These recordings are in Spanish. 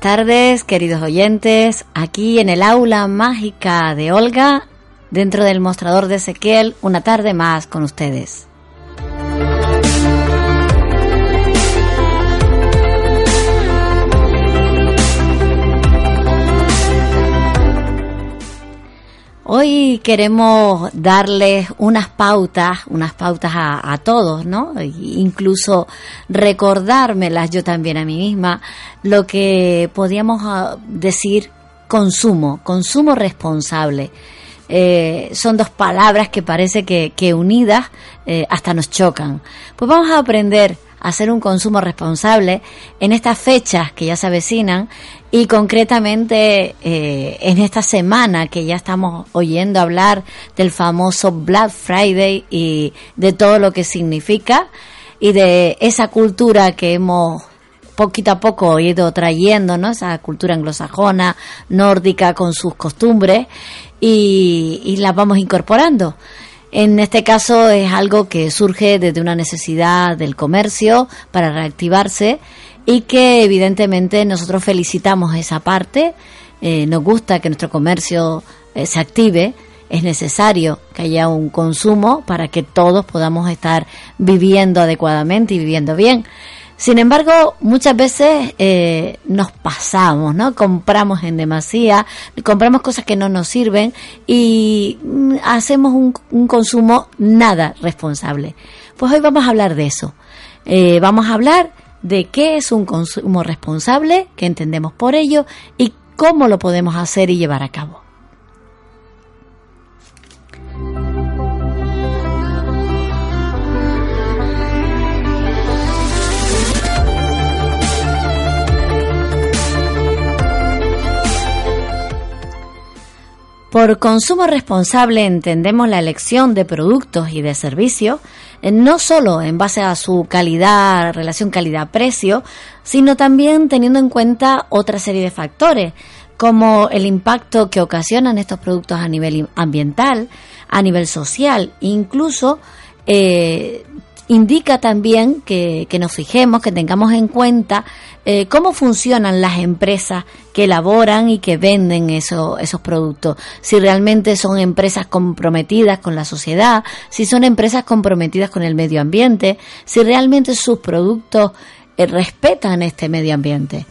Buenas tardes, queridos oyentes. Aquí en el aula mágica de Olga, dentro del mostrador de Ezequiel, una tarde más con ustedes. Hoy queremos darles unas pautas, unas pautas a, todos, ¿no? Incluso recordármelas yo también a mí misma, lo que podríamos ah, decir consumo, consumo responsable. Eh, son dos palabras que parece que, unidas eh, hasta nos chocan. Pues vamos a aprender a hacer un consumo responsable en estas fechas que ya se avecinan y concretamente eh, en esta semana que ya estamos oyendo hablar del famoso Black Friday y de todo lo que significa y de esa cultura que hemos poquito a poco ido trayendo, ¿no? Esa cultura anglosajona, nórdica, con sus costumbres y, y las vamos incorporando. En este caso es algo que surge desde una necesidad del comercio para reactivarse y que evidentemente nosotros felicitamos esa parte, eh, nos gusta que nuestro comercio eh, se active, es necesario que haya un consumo para que todos podamos estar viviendo adecuadamente y viviendo bien. Sin embargo, muchas veces eh, nos pasamos, ¿no? Compramos en demasía, compramos cosas que no nos sirven y mm, hacemos un, un consumo nada responsable. Pues hoy vamos a hablar de eso. vamos a hablar de qué es un consumo responsable, qué entendemos por ello y cómo lo podemos hacer y llevar a cabo. Por consumo responsable entendemos la elección de productos y de servicios no solo en base a su calidad, relación calidad-precio, sino también teniendo en cuenta otra serie de factores, como el impacto que ocasionan estos productos a nivel ambiental, a nivel social, incluso eh, indica también que, que, nos fijemos, que tengamos en cuenta eh, cómo funcionan las empresas que elaboran y que venden esos productos. Si realmente son empresas comprometidas con la sociedad, si son empresas comprometidas con el medio ambiente, si realmente sus productos eh, respetan este medio ambiente.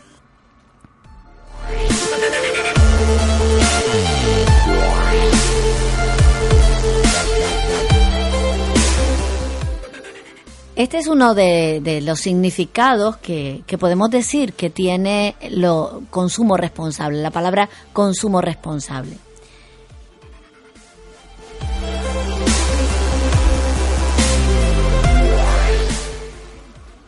Este es uno de, los significados que, podemos decir que tiene lo consumo responsable, la palabra consumo responsable.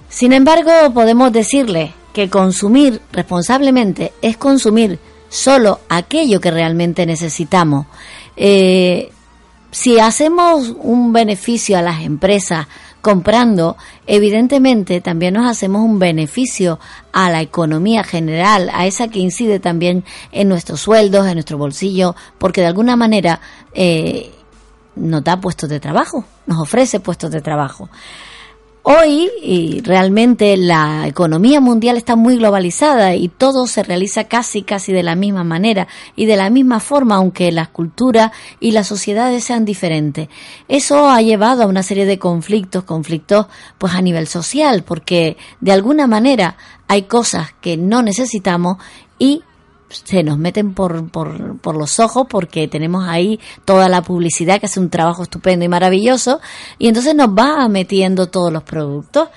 Sin embargo, podemos decirle que consumir responsablemente es consumir solo aquello que realmente necesitamos. Eh, si hacemos un beneficio a las empresas, comprando, evidentemente también nos hacemos un beneficio a la economía general, a esa que incide también en nuestros sueldos, en nuestro bolsillo, porque de alguna manera eh, nos da puestos de trabajo, nos ofrece puestos de trabajo. Hoy y realmente la economía mundial está muy globalizada y todo se realiza casi casi de la misma manera y de la misma forma aunque las culturas y las sociedades sean diferentes. Eso ha llevado a una serie de conflictos, conflictos pues a nivel social porque de alguna manera hay cosas que no necesitamos y se nos meten por, por, por, los ojos porque tenemos ahí toda la publicidad que hace un trabajo estupendo y maravilloso y entonces nos va metiendo todos los productos.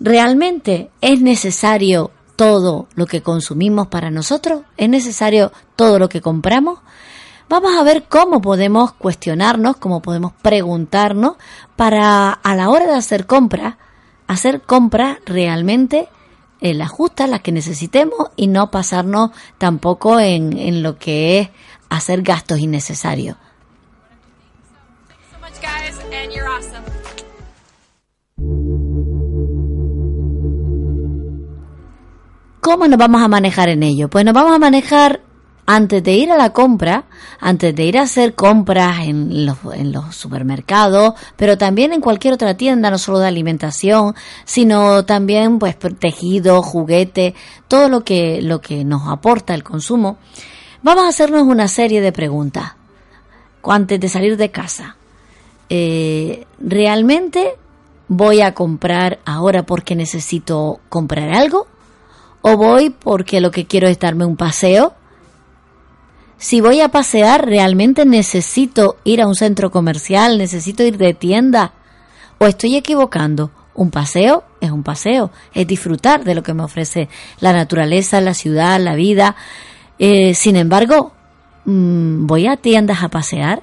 ¿Realmente es necesario todo lo que consumimos para nosotros? ¿Es necesario todo lo que compramos? Vamos a ver cómo podemos cuestionarnos, cómo podemos preguntarnos para a la hora de hacer compras, hacer compras realmente eh, las justas, las que necesitemos y no pasarnos tampoco en, en lo que es hacer gastos innecesarios. ¿Cómo nos vamos a manejar en ello? Pues nos vamos a manejar antes de ir a la compra, antes de ir a hacer compras en los, en los supermercados, pero también en cualquier otra tienda, no solo de alimentación, sino también pues tejido, juguete, todo lo que, lo que nos aporta el consumo, vamos a hacernos una serie de preguntas antes de salir de casa. Eh, ¿Realmente voy a comprar ahora porque necesito comprar algo? ¿O voy porque lo que quiero es darme un paseo? Si voy a pasear, ¿realmente necesito ir a un centro comercial? ¿Necesito ir de tienda? ¿O estoy equivocando? Un paseo es un paseo, es disfrutar de lo que me ofrece la naturaleza, la ciudad, la vida. Eh, sin embargo, mm, ¿voy a tiendas a pasear?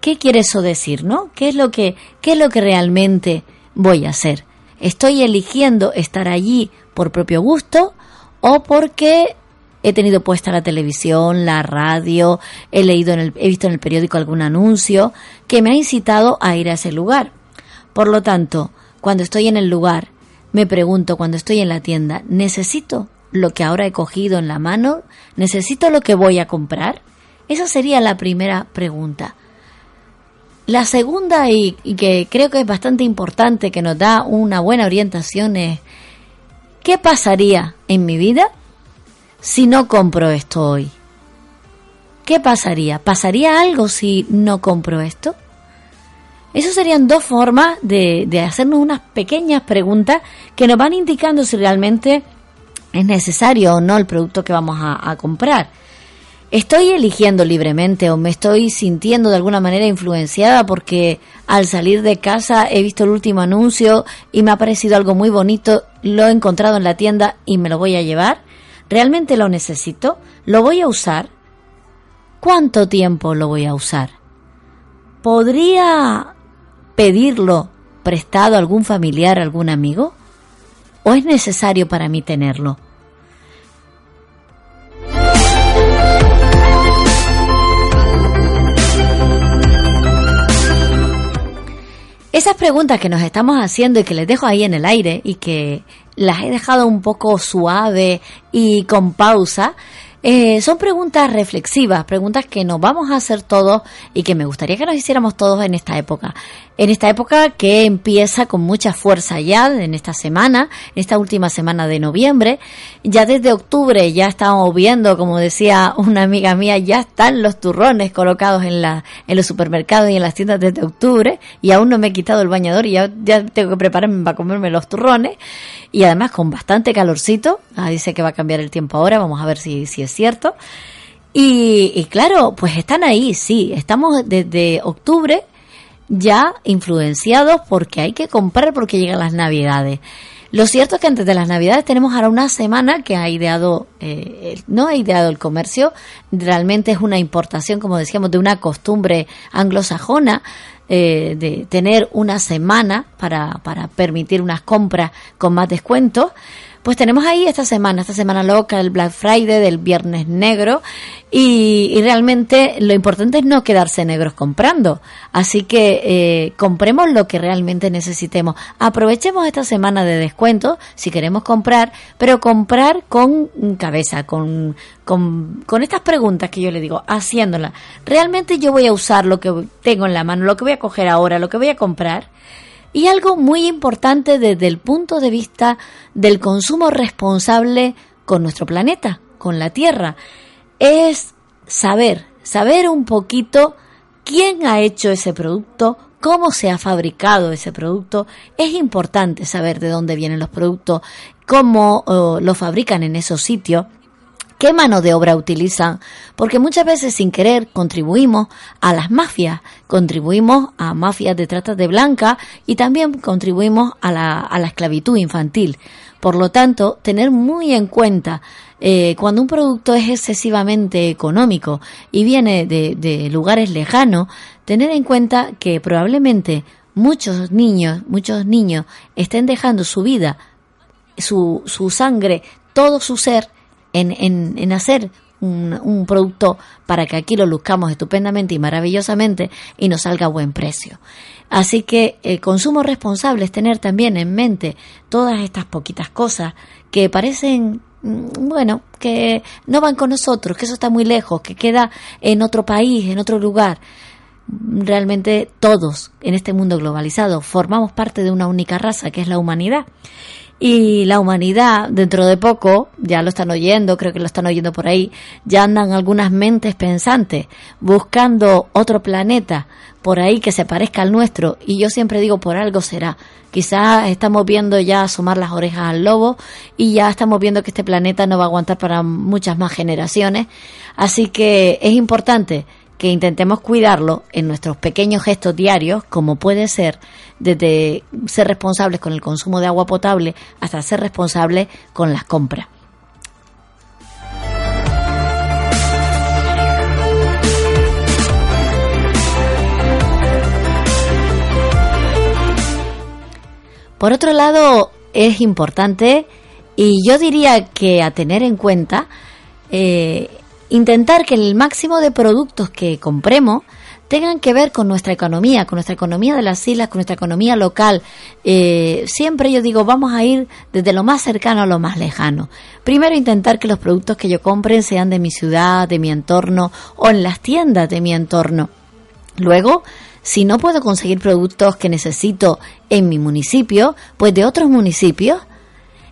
¿Qué quiere eso decir, no? ¿Qué es lo que, qué es lo que realmente voy a hacer? ¿Estoy eligiendo estar allí por propio gusto o porque he tenido puesta la televisión, la radio, he leído en el, he visto en el periódico algún anuncio que me ha incitado a ir a ese lugar? Por lo tanto, cuando estoy en el lugar, me pregunto cuando estoy en la tienda, ¿necesito lo que ahora he cogido en la mano? ¿Necesito lo que voy a comprar? Esa sería la primera pregunta. La segunda, y, que creo que es bastante importante, que nos da una buena orientación, es ¿qué pasaría en mi vida si no compro esto hoy? ¿Qué pasaría? ¿Pasaría algo si no compro esto? Esas serían dos formas de, hacernos unas pequeñas preguntas que nos van indicando si realmente es necesario o no el producto que vamos a comprar. ¿Estoy eligiendo libremente o me estoy sintiendo de alguna manera influenciada porque al salir de casa he visto el último anuncio y me ha parecido algo muy bonito, lo he encontrado en la tienda y me lo voy a llevar? ¿Realmente lo necesito? ¿Lo voy a usar? ¿Cuánto tiempo lo voy a usar? ¿Podría pedirlo prestado a algún familiar, algún amigo? ¿O es necesario para mí tenerlo? Esas preguntas que nos estamos haciendo y que les dejo ahí en el aire y que las he dejado un poco suave y con pausa, eh, son preguntas reflexivas, preguntas que nos vamos a hacer todos y que me gustaría que nos hiciéramos todos en esta época. En esta época que empieza con mucha fuerza ya, en esta semana, en esta última semana de noviembre. Ya desde octubre ya estamos viendo, como decía una amiga mía, ya están los turrones colocados en, la, en los supermercados y en las tiendas desde octubre y aún no me he quitado el bañador y ya, tengo que prepararme para comerme los turrones y además con bastante calorcito. Ah, dice que va a cambiar el tiempo ahora, vamos a ver si, si es cierto. Y, y claro, pues están ahí, sí, estamos desde octubre ya influenciados porque hay que comprar porque llegan las navidades. Lo cierto es que antes de las Navidades tenemos ahora una semana que ha ideado, eh, no ha ideado el comercio, realmente es una importación, como decíamos, de una costumbre anglosajona eh, de tener una semana para, para permitir unas compras con más descuentos. Pues tenemos ahí esta semana, esta semana loca, el Black Friday, del Viernes Negro, y, realmente lo importante es no quedarse negros comprando. Así que eh, compremos lo que realmente necesitemos. Aprovechemos esta semana de descuento si queremos comprar, pero comprar con cabeza, con, con, con estas preguntas que yo le digo, haciéndolas. ¿Realmente yo voy a usar lo que tengo en la mano, lo que voy a coger ahora, lo que voy a comprar? Y algo muy importante desde el punto de vista del consumo responsable con nuestro planeta, con la Tierra, es saber, saber un poquito quién ha hecho ese producto, cómo se ha fabricado ese producto. Es importante saber de dónde vienen los productos, cómo oh, lo fabrican en esos sitios qué mano de obra utilizan, porque muchas veces sin querer contribuimos a las mafias, contribuimos a mafias de trata de blanca y también contribuimos a la, a la esclavitud infantil. Por lo tanto, tener muy en cuenta eh, cuando un producto es excesivamente económico y viene de, de lugares lejanos, tener en cuenta que probablemente muchos niños, muchos niños estén dejando su vida, su, su sangre, todo su ser en, en, en hacer un, un, producto para que aquí lo luzcamos estupendamente y maravillosamente y nos salga a buen precio. Así que el consumo responsable es tener también en mente todas estas poquitas cosas que parecen mm, bueno, que no van con nosotros, que eso está muy lejos, que queda en otro país, en otro lugar. Realmente todos en este mundo globalizado formamos parte de una única raza, que es la humanidad. Y la humanidad, dentro de poco, ya lo están oyendo, creo que lo están oyendo por ahí, ya andan algunas mentes pensantes buscando otro planeta por ahí que se parezca al nuestro. Y yo siempre digo, por algo será. Quizás estamos viendo ya asomar las orejas al lobo y ya estamos viendo que este planeta no va a aguantar para muchas más generaciones. Así que es importante que intentemos cuidarlo en nuestros pequeños gestos diarios, como puede ser desde ser responsables con el consumo de agua potable hasta ser responsables con las compras. Por otro lado, es importante y yo diría que a tener en cuenta eh, intentar que el máximo de productos que compremos tengan que ver con nuestra economía, con nuestra economía de las islas, con nuestra economía local. Eh, siempre yo digo, vamos a ir desde lo más cercano a lo más lejano. Primero intentar que los productos que yo compre sean de mi ciudad, de mi entorno o en las tiendas de mi entorno. Luego, si no puedo conseguir productos que necesito en mi municipio, pues de otros municipios.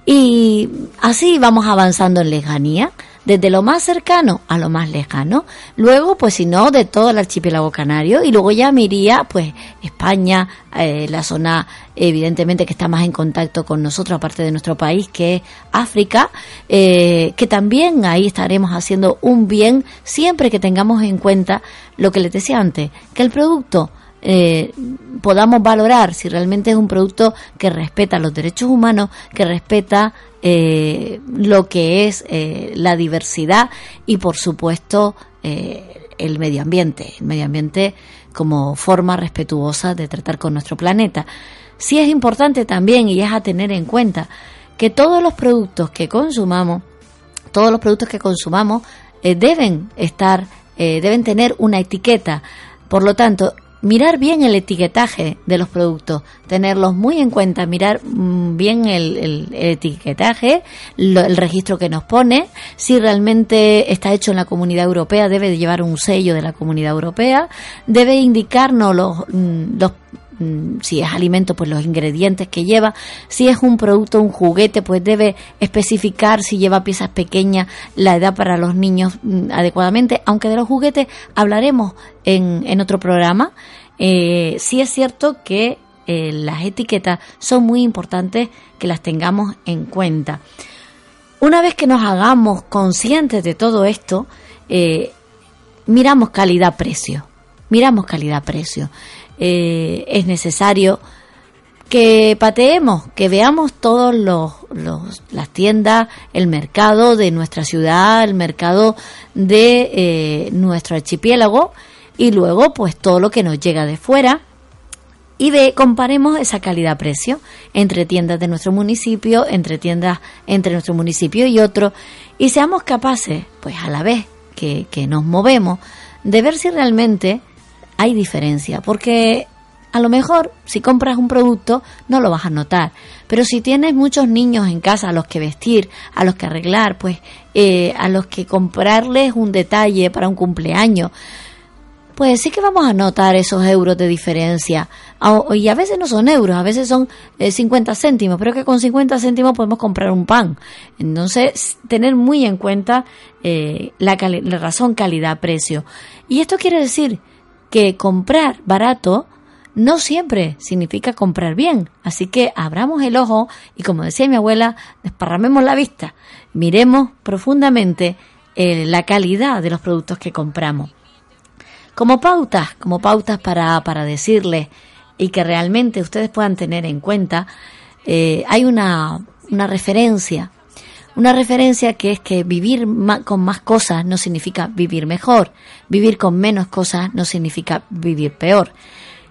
Y así vamos avanzando en lejanía desde lo más cercano a lo más lejano. Luego, pues si no, de todo el archipiélago canario. Y luego ya me pues, España, eh, la zona evidentemente que está más en contacto con nosotros, aparte de nuestro país, que es África, eh, que también ahí estaremos haciendo un bien siempre que tengamos en cuenta lo que les decía antes, que el producto eh, podamos valorar si realmente es un producto que respeta los derechos humanos, que respeta eh, lo que es eh, la diversidad y por supuesto eh, el medio ambiente, el medio ambiente como forma respetuosa de tratar con nuestro planeta. Sí es importante también y es a tener en cuenta que todos los productos que consumamos, todos los productos que consumamos deben estar, deben tener una etiqueta. Por lo tanto, mirar bien el etiquetaje de los productos, tenerlos muy en cuenta, mirar mm, bien el, etiquetaje, el registro que nos pone, si realmente está hecho en la comunidad europea, debe llevar un sello de la comunidad europea, debe indicarnos los, mm, los si es alimento, pues los ingredientes que lleva, si es un producto, un juguete, pues debe especificar si lleva piezas pequeñas, la edad para los niños mm, adecuadamente, aunque de los juguetes hablaremos en, en otro programa. Eh, sí es cierto que eh, las etiquetas son muy importantes que las tengamos en cuenta. Una vez que nos hagamos conscientes de todo esto, eh, miramos calidad-precio. Miramos calidad-precio. Eh, es necesario que pateemos, que veamos todos los, las tiendas, el mercado de nuestra ciudad, el mercado de eh, nuestro archipiélago y luego pues todo lo que nos llega de fuera. Y ve, comparemos esa calidad-precio entre tiendas de nuestro municipio, entre tiendas entre nuestro municipio y otro y seamos capaces, pues a la vez que, que nos movemos, de ver si realmente hay diferencia, porque a lo mejor si compras un producto no lo vas a notar, pero si tienes muchos niños en casa a los que vestir, a los que arreglar, pues eh, a los que comprarles un detalle para un cumpleaños, pues sí que vamos a notar esos euros de diferencia. Y a veces no son euros, a veces son 50 eh, céntimos, pero que con 50 céntimos podemos comprar un pan. Entonces, tener muy en cuenta eh, la, la razón calidad-precio. Y esto quiere decir que comprar barato no siempre significa comprar bien. Así que abramos el ojo y, como decía mi abuela, desparramemos la vista, miremos profundamente eh, la calidad de los productos que compramos. Como pautas, como pautas para, para decirles y que realmente ustedes puedan tener en cuenta, eh, hay una, una referencia una referencia que es que vivir con más cosas no significa vivir mejor, vivir con menos cosas no significa vivir peor.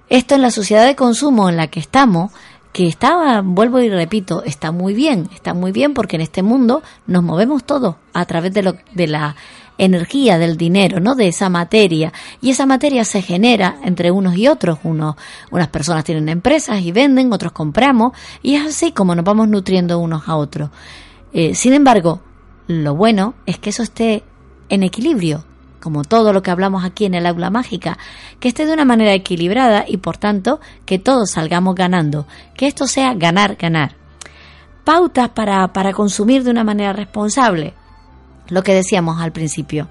Esto en la sociedad de consumo en la que estamos, que está, vuelvo y repito, está muy bien, está muy bien porque en este mundo nos movemos todos a través de, lo, de la energía del dinero, ¿no? De esa materia. Y esa materia se genera entre unos y otros. Unos, unas personas tienen empresas y venden, otros compramos, y es así como nos vamos nutriendo unos a otros. Eh, sin embargo, lo bueno es que eso esté en equilibrio, como todo lo que hablamos aquí en el aula mágica, que esté de una manera equilibrada y por tanto que todos salgamos ganando, que esto sea ganar, ganar. Pautas para, para consumir de una manera responsable, lo que decíamos al principio.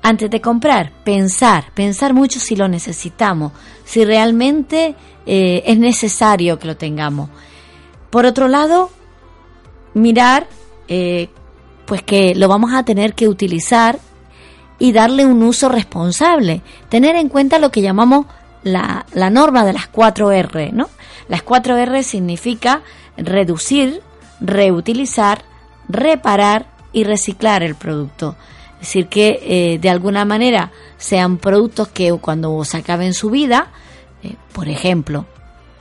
Antes de comprar, pensar, pensar mucho si lo necesitamos, si realmente eh, es necesario que lo tengamos. Por otro lado, mirar eh, pues que lo vamos a tener que utilizar y darle un uso responsable. Tener en cuenta lo que llamamos la, la norma de las 4 R, ¿no? Las 4 R significa reducir, reutilizar, reparar y reciclar el producto. Es decir, que eh, de alguna manera sean productos que cuando se acaben su vida, eh, por ejemplo,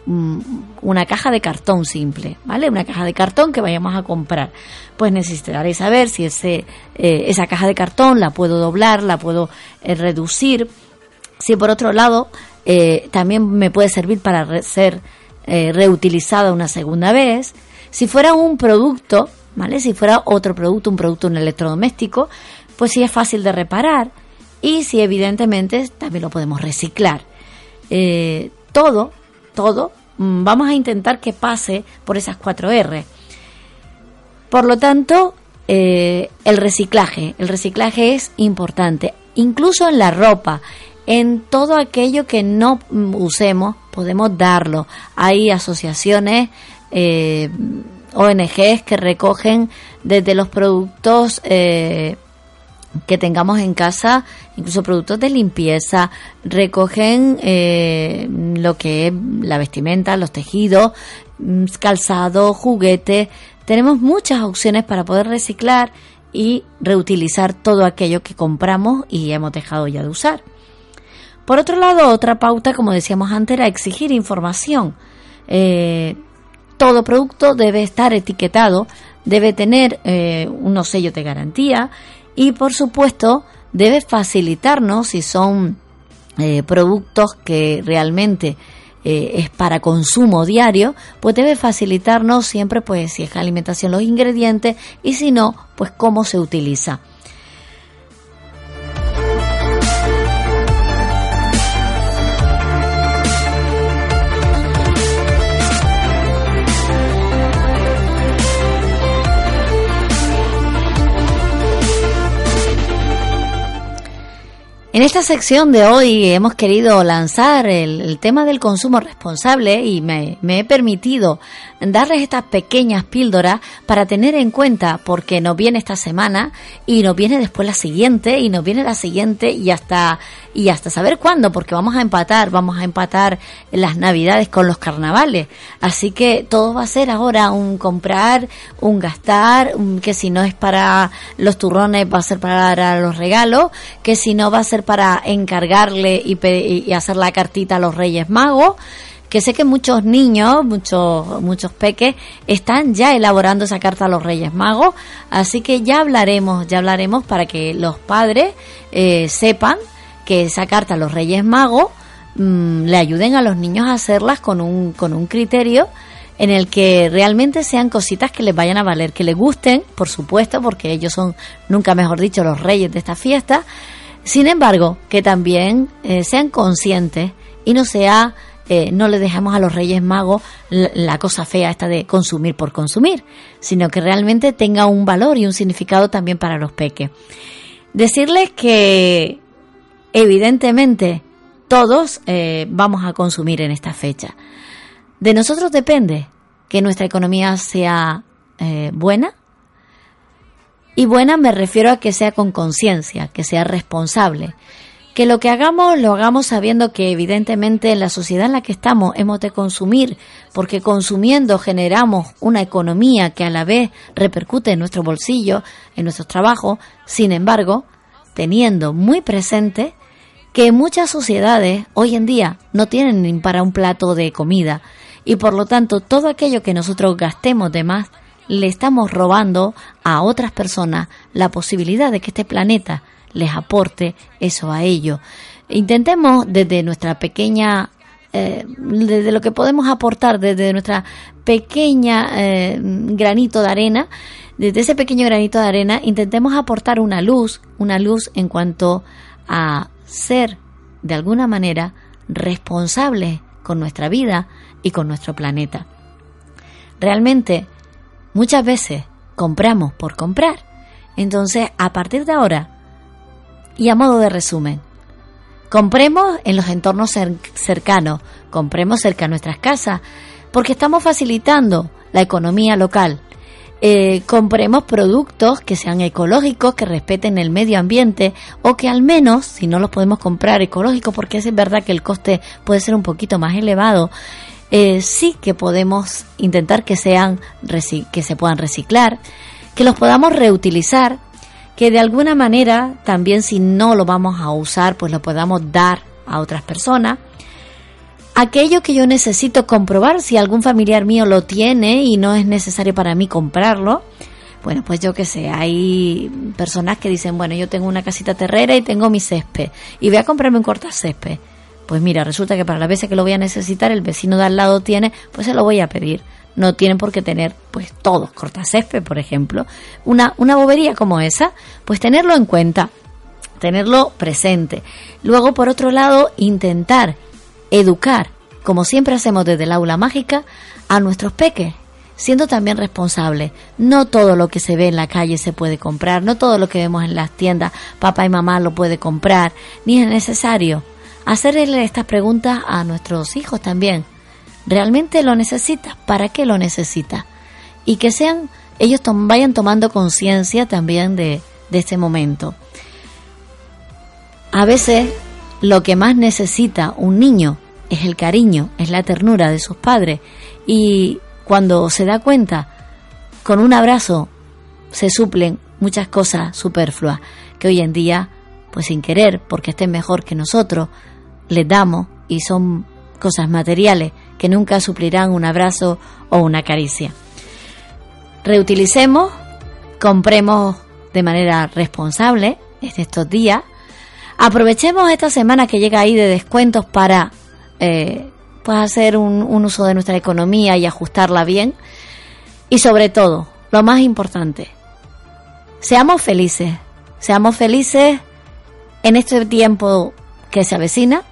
una caja de cartón simple, ¿vale? Una caja de cartón que vayamos a comprar. Pues necesitaré saber si ese, eh, esa caja de cartón la puedo doblar, la puedo eh, reducir. Si por otro lado eh, también me puede servir para ser reutilizada una segunda vez. Si fuera un producto, ¿vale? Si fuera otro producto, un producto, un electrodoméstico, pues sí es fácil de reparar y si evidentemente también lo podemos reciclar. todo todo, mm, vamos a intentar que pase por esas cuatro R. Por lo tanto, eh, el reciclaje, el reciclaje es importante, incluso en la ropa, en todo aquello que no mm, usemos, podemos darlo. Hay asociaciones, eh, ONGs que recogen desde los productos eh, que tengamos en casa, incluso productos de limpieza, recogen eh, lo que es la vestimenta, los tejidos, mm, calzado, juguetes. Tenemos muchas opciones para poder reciclar y reutilizar todo aquello que compramos y hemos dejado ya de usar. Por otro lado, otra pauta, como decíamos antes, era exigir información. Eh, todo producto debe estar etiquetado, debe tener eh, unos sellos de garantía y por supuesto debe facilitarnos si son eh, productos que realmente eh, es para consumo diario, pues debe facilitarnos siempre pues si es alimentación los ingredientes y si no, pues cómo se utiliza. En esta sección de hoy hemos querido lanzar el, tema del consumo responsable y me, he permitido darles estas pequeñas píldoras para tener en cuenta porque nos viene esta semana y nos viene después la siguiente y nos viene la siguiente y hasta y hasta saber cuándo porque vamos a empatar, vamos a empatar las navidades con los carnavales. Así que todo va a ser ahora un comprar, un gastar, que si no es para los turrones va a ser para los regalos, que si no va a ser para encargarle y, hacer la cartita a los Reyes Magos que sé que muchos niños, muchos, muchos peques, están ya elaborando esa carta a los Reyes Magos, así que ya hablaremos, ya hablaremos para que los padres eh, sepan que esa carta a los Reyes Magos mm, le ayuden a los niños a hacerlas con un, con un criterio en el que realmente sean cositas que les vayan a valer, que les gusten, por supuesto, porque ellos son, nunca mejor dicho, los reyes de esta fiesta, sin embargo, que también eh, sean conscientes y no sea, eh, no le dejemos a los Reyes Magos la, cosa fea esta de consumir por consumir, sino que realmente tenga un valor y un significado también para los peques. Decirles que evidentemente todos eh, vamos a consumir en esta fecha. De nosotros depende que nuestra economía sea buena, y buena me refiero a que sea con conciencia, que sea responsable. Que lo que hagamos lo hagamos sabiendo que evidentemente en la sociedad en la que estamos hemos de consumir, porque consumiendo generamos una economía que a la vez repercute en nuestro bolsillo, en nuestros trabajos. Sin embargo, teniendo muy presente que muchas sociedades hoy en día no tienen ni para un plato de comida y por lo tanto todo aquello que nosotros gastemos de más le estamos robando a otras personas la posibilidad de que este planeta les aporte eso a ellos. Intentemos desde nuestra pequeña eh, desde lo que podemos aportar desde nuestra pequeña eh, granito de arena, desde ese pequeño granito de arena, intentemos aportar una luz, una luz en cuanto a ser de alguna manera responsables con nuestra vida y con nuestro planeta. Realmente, muchas veces compramos por comprar. Entonces, a partir de ahora, y a modo de resumen, compremos en los entornos cercanos, compremos cerca de nuestras casas, porque estamos facilitando la economía local. Eh, compremos productos que sean ecológicos, que respeten el medio ambiente o que al menos, si no los podemos comprar ecológicos, porque es verdad que el coste puede ser un poquito más elevado, eh, sí que podemos intentar que sean que se puedan reciclar, que los podamos reutilizar, que de alguna manera también si no lo vamos a usar, pues lo podamos dar a otras personas aquello que yo necesito comprobar si algún familiar mío lo tiene y no es necesario para mí comprarlo. Bueno, pues yo qué sé, hay personas que dicen, bueno, yo tengo una casita terrera y tengo mi césped y voy a comprarme un cortacésped. Pues mira, resulta que para las veces que lo voy a necesitar, el vecino de al lado tiene, pues se lo voy a pedir. No tienen por qué tener, pues todos cortacésped, por ejemplo. Una, una bobería como esa, pues tenerlo en cuenta, tenerlo presente. Luego, por otro lado, intentar educar, como siempre hacemos desde el aula mágica, a nuestros peques, siendo también responsables. No todo lo que se ve en la calle se puede comprar, no todo lo que vemos en las tiendas papá y mamá lo puede comprar, ni es necesario. Hacerle estas preguntas a nuestros hijos también. ¿Realmente lo necesitas? ¿Para qué lo necesitas? Y que sean, ellos vayan tomando conciencia también de, de este momento. A veces lo que más necesita un niño es el cariño, es la ternura de sus padres. Y cuando se da cuenta, con un abrazo se suplen muchas cosas superfluas que hoy en día, pues sin querer, porque estén mejor que nosotros, les damos y son cosas materiales que nunca suplirán un abrazo o una caricia. Reutilicemos, compremos de manera responsable estos días, aprovechemos esta semana que llega ahí de descuentos para eh, pues hacer un, uso de nuestra economía y ajustarla bien. Y sobre todo, lo más importante, seamos felices, seamos felices en este tiempo que se avecina.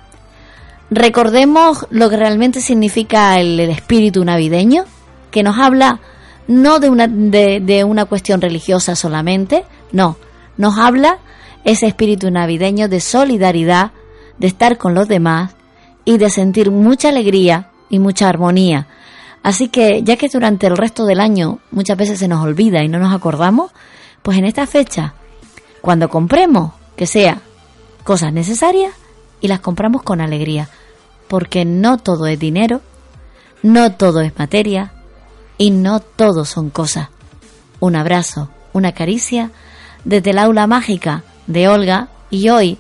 Recordemos lo que realmente significa el, espíritu navideño, que nos habla no de una, de, una cuestión religiosa solamente, no, nos habla ese espíritu navideño de solidaridad, de estar con los demás, y de sentir mucha alegría y mucha armonía. Así que ya que durante el resto del año muchas veces se nos olvida y no nos acordamos, pues en esta fecha, cuando compremos, que sea cosas necesarias y las compramos con alegría, porque no todo es dinero, no todo es materia y no todo son cosas. Un abrazo, una caricia desde el aula mágica de Olga y hoy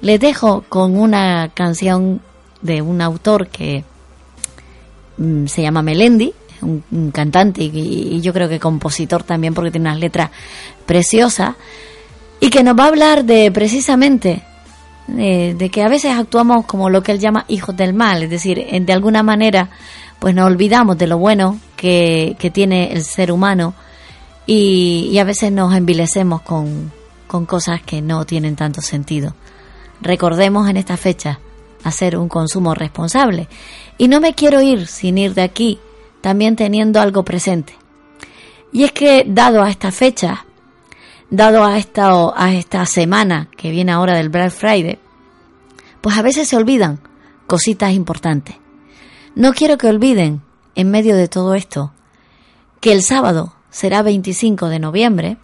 les dejo con una canción de un autor que mm, se llama Melendi, un, cantante y, yo creo que compositor también porque tiene unas letras preciosas y que nos va a hablar de precisamente de, que a veces actuamos como lo que él llama hijos del mal, es decir, de alguna manera pues nos olvidamos de lo bueno que, tiene el ser humano y, y a veces nos envilecemos con, con cosas que no tienen tanto sentido. Recordemos en esta fecha hacer un consumo responsable. Y no me quiero ir sin ir de aquí, también teniendo algo presente. Y es que dado a esta fecha, dado a esta, a esta semana que viene ahora del Black Friday, pues a veces se olvidan cositas importantes. No quiero que olviden, en medio de todo esto, que el sábado será 25 de noviembre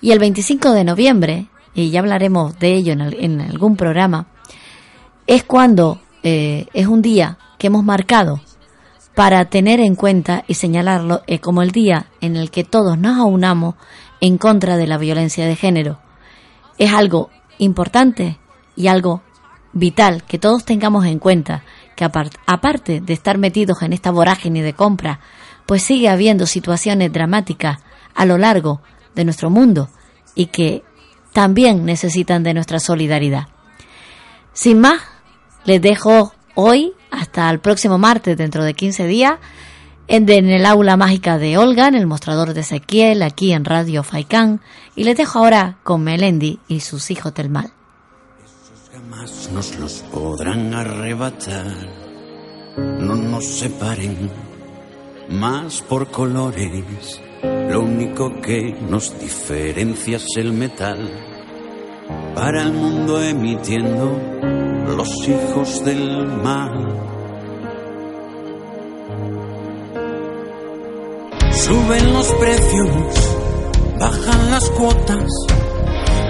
y el 25 de noviembre, y ya hablaremos de ello en, algún programa, es cuando eh, es un día que hemos marcado para tener en cuenta y señalarlo eh, como el día en el que todos nos aunamos en contra de la violencia de género. Es algo importante y algo vital que todos tengamos en cuenta que aparte de estar metidos en esta vorágine de compra, pues sigue habiendo situaciones dramáticas a lo largo de nuestro mundo y que también necesitan de nuestra solidaridad. Sin más, les dejo hoy hasta el próximo martes, dentro de 15 días, en, el aula mágica de Olga, en el mostrador de Ezequiel, aquí en Radio Faikán. Y les dejo ahora con Melendi y sus hijos del mal. Esos jamás nos los podrán arrebatar, no nos separen más por colores. Lo único que nos diferencia es el metal. Para el mundo emitiendo los hijos del mal. Suben los precios, bajan las cuotas,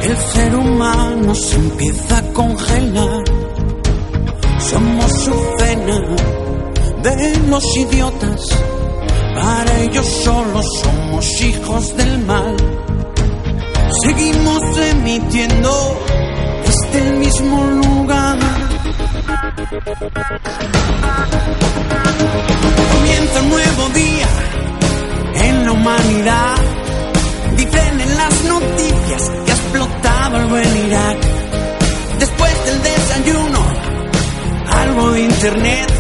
el ser humano se empieza a congelar. Somos su cena de los idiotas, para ellos solo somos hijos del mal. Seguimos emitiendo desde el mismo lugar. Comienza un nuevo día en la humanidad. Dicen en las noticias que ha explotado el buen Irak. Después del desayuno, algo de internet.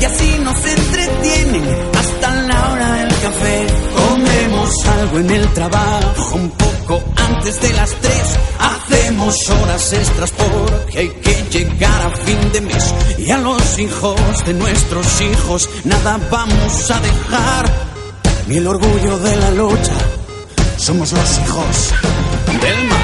Y así nos entretienen hasta la hora del café. Comemos algo en el trabajo, un poco antes de las tres. Hacemos horas extras porque hay que llegar a fin de mes. Y a los hijos de nuestros hijos nada vamos a dejar ni el orgullo de la lucha. Somos los hijos del mar.